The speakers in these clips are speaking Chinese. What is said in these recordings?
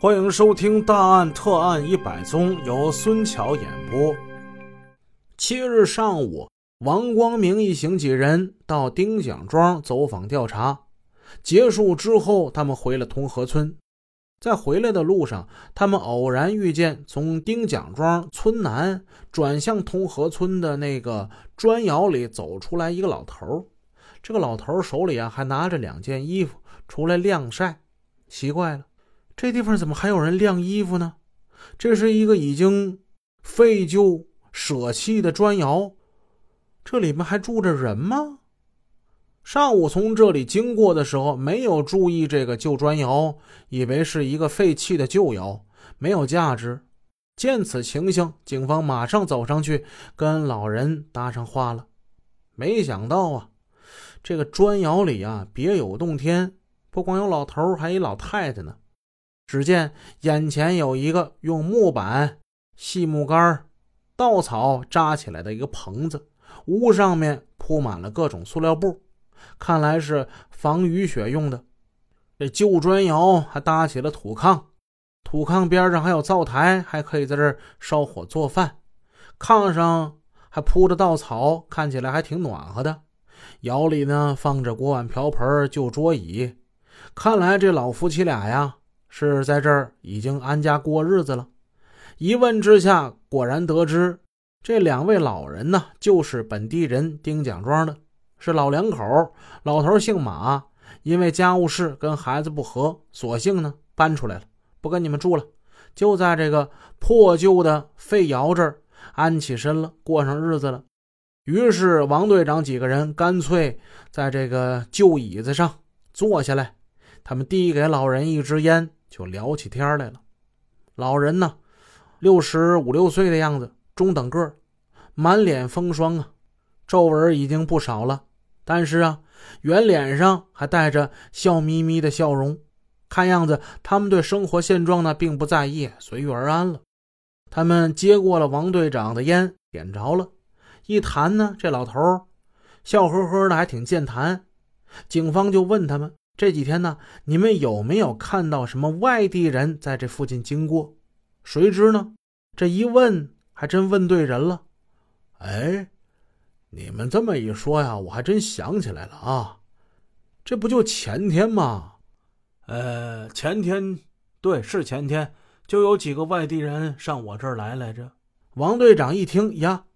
欢迎收听《大案特案一百宗》，由孙桥演播。七日上午，王光明一行几人到丁蒋庄走访调查，结束之后，他们回了同河村。在回来的路上，他们偶然遇见从丁蒋庄村南转向同河村的那个砖窑里走出来一个老头。这个老头手里啊还拿着两件衣服出来晾晒。奇怪了。这地方怎么还有人晾衣服呢？这是一个已经废旧舍弃的砖窑，这里面还住着人吗？上午从这里经过的时候，没有注意这个旧砖窑，以为是一个废弃的旧窑，没有价值。见此情形，警方马上走上去跟老人搭上话了。没想到啊，这个砖窑里啊别有洞天，不光有老头，还有老太太呢。只见眼前有一个用木板、细木杆、稻草扎起来的一个棚子，屋上面铺满了各种塑料布，看来是防雨雪用的。这旧砖窑还搭起了土炕，土炕边上还有灶台，还可以在这烧火做饭。炕上还铺着稻草，看起来还挺暖和的。窑里呢放着锅碗瓢盆、旧桌椅，看来这老夫妻俩呀。是在这儿已经安家过日子了。一问之下，果然得知这两位老人呢，就是本地人丁蒋庄的，是老两口。老头姓马，因为家务事跟孩子不和，索性呢搬出来了，不跟你们住了，就在这个破旧的废窑这儿安起身了，过上日子了。于是王队长几个人干脆在这个旧椅子上坐下来，他们递给老人一支烟。就聊起天来了。老人呢，六十五六岁的样子，中等个满脸风霜啊，皱纹已经不少了。但是啊，圆脸上还带着笑眯眯的笑容，看样子他们对生活现状呢并不在意，随遇而安了。他们接过了王队长的烟，点着了，一谈呢，这老头笑呵呵的，还挺健谈。警方就问他们。这几天呢，你们有没有看到什么外地人在这附近经过？谁知呢？这一问，还真问对人了。哎，你们这么一说呀，我还真想起来了啊！这不就前天吗？呃，前天，对，是前天，就有几个外地人上我这儿来来着。王队长一听呀，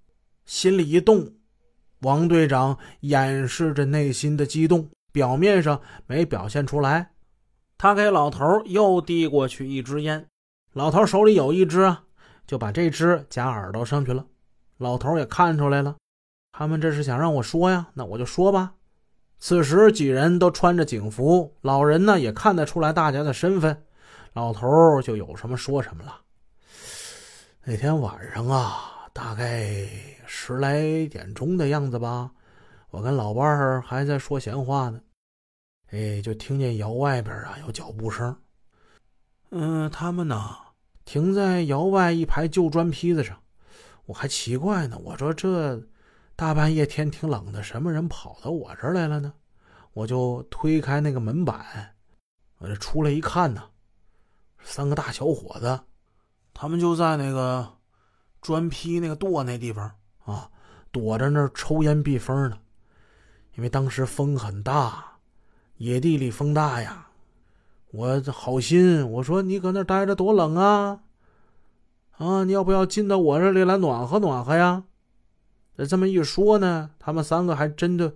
心里一动。王队长掩饰着内心的激动。表面上没表现出来，他给老头又递过去一支烟，老头手里有一支啊，就把这支夹耳朵上去了。老头也看出来了，他们这是想让我说呀，那我就说吧。此时几人都穿着警服，老人呢也看得出来大家的身份，老头就有什么说什么了。那天晚上啊，大概十来点钟的样子吧。我跟老伴儿还在说闲话呢，哎，就听见窑外边啊有脚步声。嗯，他们呢停在窑外一排旧砖坯子上。我还奇怪呢，我说这大半夜天挺冷的，什么人跑到我这儿来了呢？我就推开那个门板，我这出来一看呢，三个大小伙子，他们就在那个砖坯那个垛那地方啊，躲着那儿抽烟避风呢。因为当时风很大，野地里风大呀，我好心我说你搁那待着多冷啊，啊，你要不要进到我这里来暖和暖和呀？这么一说呢，他们三个还真的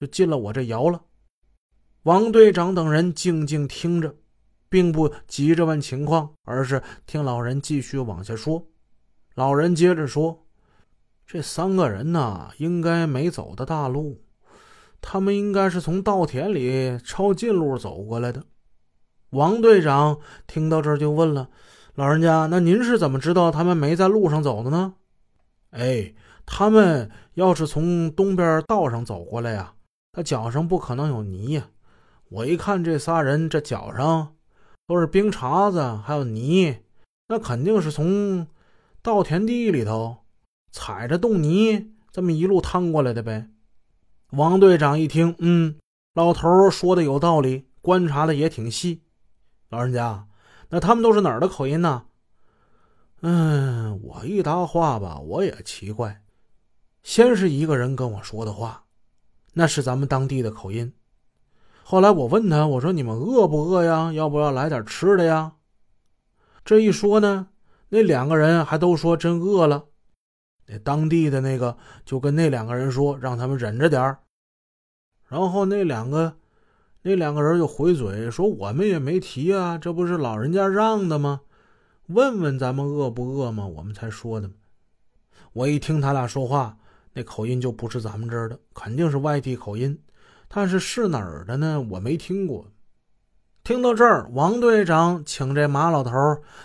就进了我这窑了。王队长等人静静听着，并不急着问情况，而是听老人继续往下说。老人接着说：“这三个人呢，应该没走的大路。”他们应该是从稻田里抄近路走过来的。王队长听到这儿就问了：“老人家，那您是怎么知道他们没在路上走的呢？”哎，他们要是从东边道上走过来呀，他脚上不可能有泥呀。我一看这仨人这脚上都是冰碴子，还有泥，那肯定是从稻田地里头踩着冻泥这么一路趟过来的呗。王队长一听，嗯，老头说的有道理，观察的也挺细。老人家，那他们都是哪儿的口音呢？嗯，我一答话吧，我也奇怪。先是一个人跟我说的话，那是咱们当地的口音。后来我问他，我说你们饿不饿呀？要不要来点吃的呀？这一说呢，那两个人还都说真饿了。那当地的那个就跟那两个人说，让他们忍着点儿。然后那两个那两个人就回嘴说：“我们也没提啊，这不是老人家让的吗？问问咱们饿不饿吗？我们才说的。”我一听他俩说话，那口音就不是咱们这儿的，肯定是外地口音。但是是哪儿的呢？我没听过。听到这儿，王队长请这马老头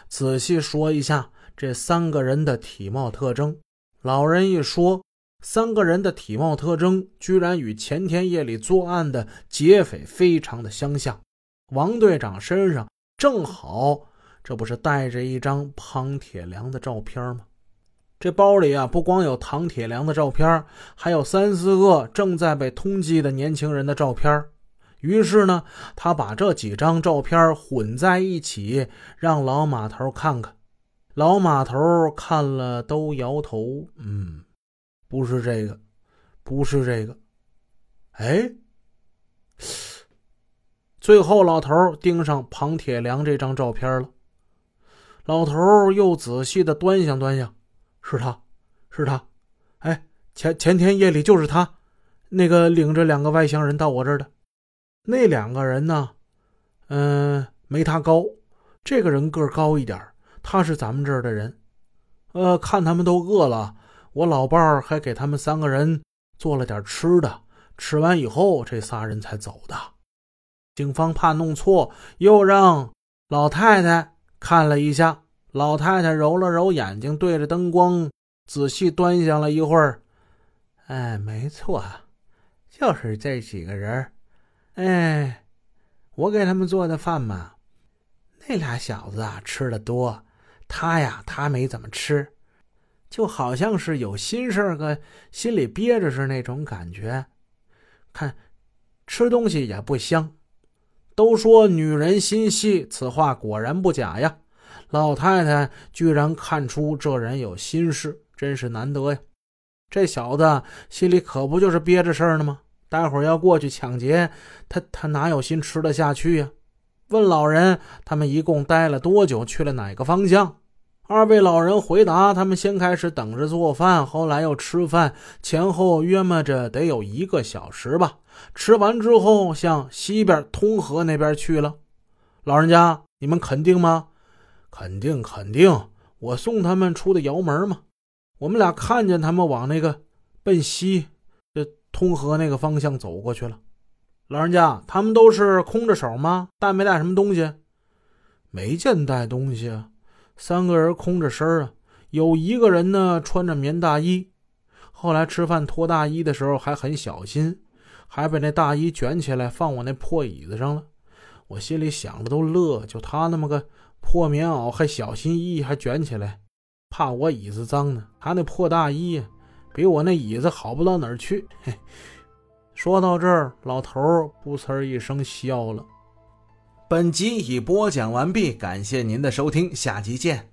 仔细说一下这三个人的体貌特征。老人一说，三个人的体貌特征居然与前天夜里作案的劫匪非常的相像。王队长身上正好，这不是带着一张庞铁良的照片吗？这包里啊，不光有唐铁良的照片，还有三四个正在被通缉的年轻人的照片。于是呢，他把这几张照片混在一起，让老马头看看。老马头看了都摇头：“嗯，不是这个，不是这个。”哎，最后老头盯上庞铁良这张照片了。老头又仔细的端详端详。是他，是他，哎，前前天夜里就是他，那个领着两个外乡人到我这儿的，那两个人呢，嗯，没他高，这个人个高一点，他是咱们这儿的人，呃，看他们都饿了，我老伴儿还给他们三个人做了点吃的，吃完以后这仨人才走的。警方怕弄错，又让老太太看了一下。老太太揉了揉眼睛，对着灯光仔细端详了一会儿。哎，没错，就是这几个人。哎，我给他们做的饭嘛。那俩小子啊，吃的多。他呀，他没怎么吃，就好像是有心事儿，个心里憋着是那种感觉。看，吃东西也不香。都说女人心细，此话果然不假呀。老太太居然看出这人有心事，真是难得呀！这小子心里可不就是憋着事儿呢吗？待会儿要过去抢劫，他他哪有心吃得下去呀？问老人，他们一共待了多久？去了哪个方向？二位老人回答：他们先开始等着做饭，后来又吃饭，前后约摸着得有一个小时吧。吃完之后，向西边通河那边去了。老人家，你们肯定吗？肯定肯定，我送他们出的窑门嘛。我们俩看见他们往那个奔西，这通河那个方向走过去了。老人家，他们都是空着手吗？带没带什么东西？没见带东西啊。三个人空着身啊，有一个人呢穿着棉大衣。后来吃饭脱大衣的时候还很小心，还把那大衣卷起来放我那破椅子上了。我心里想着都乐，就他那么个。破棉袄还小心翼翼，还卷起来，怕我椅子脏呢。他那破大衣比我那椅子好不到哪儿去。嘿，说到这儿，老头儿不呲一声笑了。本集已播讲完毕，感谢您的收听，下集见。